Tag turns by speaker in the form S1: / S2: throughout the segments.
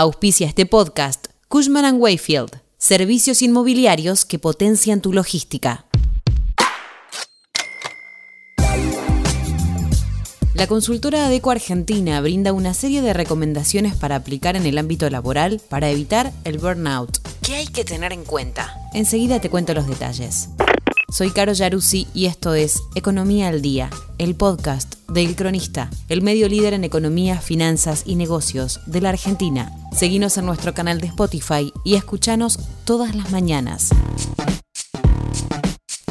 S1: Auspicia este podcast Cushman ⁇ Wayfield, servicios inmobiliarios que potencian tu logística. La consultora ADECO Argentina brinda una serie de recomendaciones para aplicar en el ámbito laboral para evitar el burnout. ¿Qué hay que tener en cuenta? Enseguida te cuento los detalles. Soy Caro Yaruzzi y esto es Economía al Día, el podcast de El Cronista, el medio líder en economía, finanzas y negocios de la Argentina. Seguinos en nuestro canal de Spotify y escuchanos todas las mañanas.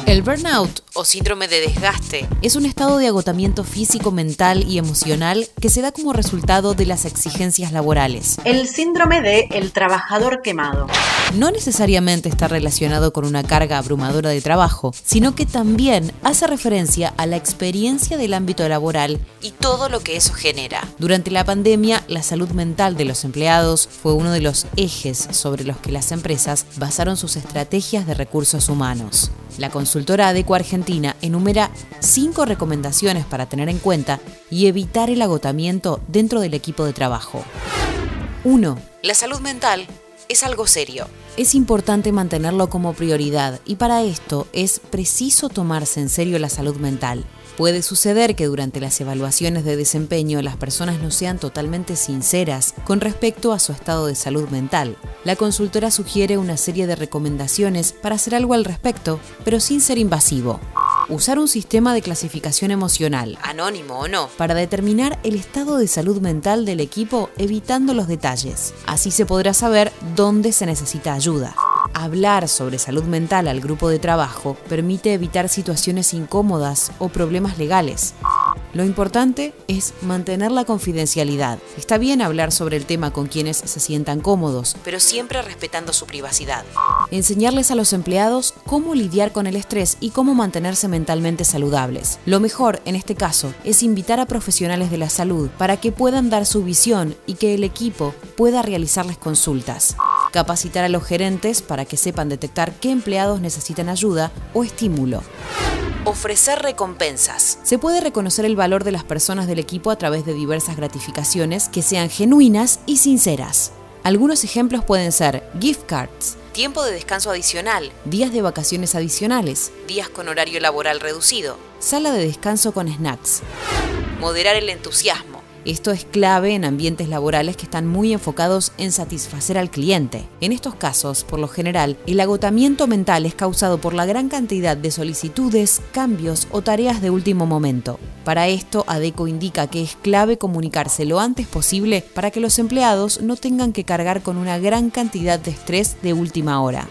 S1: El burnout o síndrome de desgaste es un estado de agotamiento físico, mental y emocional que se da como resultado de las exigencias laborales.
S2: El síndrome de el trabajador quemado.
S1: No necesariamente está relacionado con una carga abrumadora de trabajo, sino que también hace referencia a la experiencia del ámbito laboral y todo lo que eso genera. Durante la pandemia, la salud mental de los empleados fue uno de los ejes sobre los que las empresas basaron sus estrategias de recursos humanos. La consultora Adeco Argentina enumera cinco recomendaciones para tener en cuenta y evitar el agotamiento dentro del equipo de trabajo. 1. La salud mental es algo serio. Es importante mantenerlo como prioridad y para esto es preciso tomarse en serio la salud mental. Puede suceder que durante las evaluaciones de desempeño las personas no sean totalmente sinceras con respecto a su estado de salud mental. La consultora sugiere una serie de recomendaciones para hacer algo al respecto, pero sin ser invasivo usar un sistema de clasificación emocional, anónimo o no, para determinar el estado de salud mental del equipo evitando los detalles. Así se podrá saber dónde se necesita ayuda. Hablar sobre salud mental al grupo de trabajo permite evitar situaciones incómodas o problemas legales. Lo importante es mantener la confidencialidad. Está bien hablar sobre el tema con quienes se sientan cómodos, pero siempre respetando su privacidad. Enseñarles a los empleados cómo lidiar con el estrés y cómo mantenerse mentalmente saludables. Lo mejor, en este caso, es invitar a profesionales de la salud para que puedan dar su visión y que el equipo pueda realizarles consultas. Capacitar a los gerentes para que sepan detectar qué empleados necesitan ayuda o estímulo. Ofrecer recompensas. Se puede reconocer el valor de las personas del equipo a través de diversas gratificaciones que sean genuinas y sinceras. Algunos ejemplos pueden ser gift cards, tiempo de descanso adicional, días de vacaciones adicionales, días con horario laboral reducido, sala de descanso con snacks. Moderar el entusiasmo esto es clave en ambientes laborales que están muy enfocados en satisfacer al cliente. En estos casos, por lo general, el agotamiento mental es causado por la gran cantidad de solicitudes, cambios o tareas de último momento. Para esto, ADECO indica que es clave comunicarse lo antes posible para que los empleados no tengan que cargar con una gran cantidad de estrés de última hora.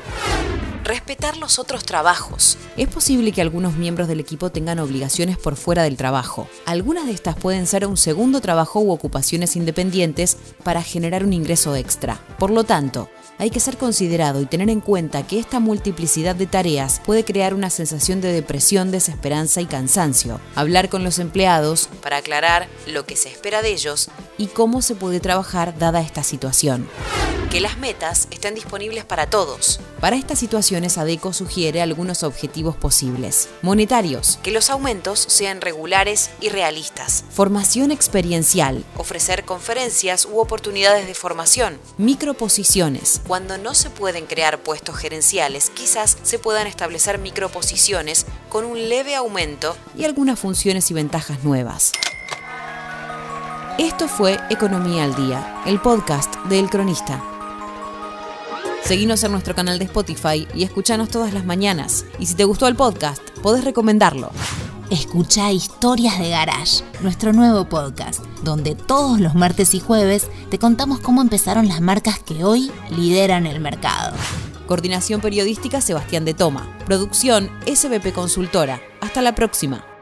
S1: Respetar los otros trabajos. Es posible que algunos miembros del equipo tengan obligaciones por fuera del trabajo. Algunas de estas pueden ser un segundo trabajo u ocupaciones independientes para generar un ingreso extra. Por lo tanto, hay que ser considerado y tener en cuenta que esta multiplicidad de tareas puede crear una sensación de depresión, desesperanza y cansancio. Hablar con los empleados para aclarar lo que se espera de ellos y cómo se puede trabajar dada esta situación que las metas estén disponibles para todos. Para estas situaciones, ADECO sugiere algunos objetivos posibles. Monetarios, que los aumentos sean regulares y realistas. Formación experiencial, ofrecer conferencias u oportunidades de formación. Microposiciones, cuando no se pueden crear puestos gerenciales, quizás se puedan establecer microposiciones con un leve aumento y algunas funciones y ventajas nuevas. Esto fue Economía al Día, el podcast de El Cronista. Seguinos en nuestro canal de Spotify y escuchanos todas las mañanas. Y si te gustó el podcast, podés recomendarlo.
S3: Escucha Historias de Garage, nuestro nuevo podcast, donde todos los martes y jueves te contamos cómo empezaron las marcas que hoy lideran el mercado.
S1: Coordinación periodística Sebastián de Toma. Producción SBP Consultora. Hasta la próxima.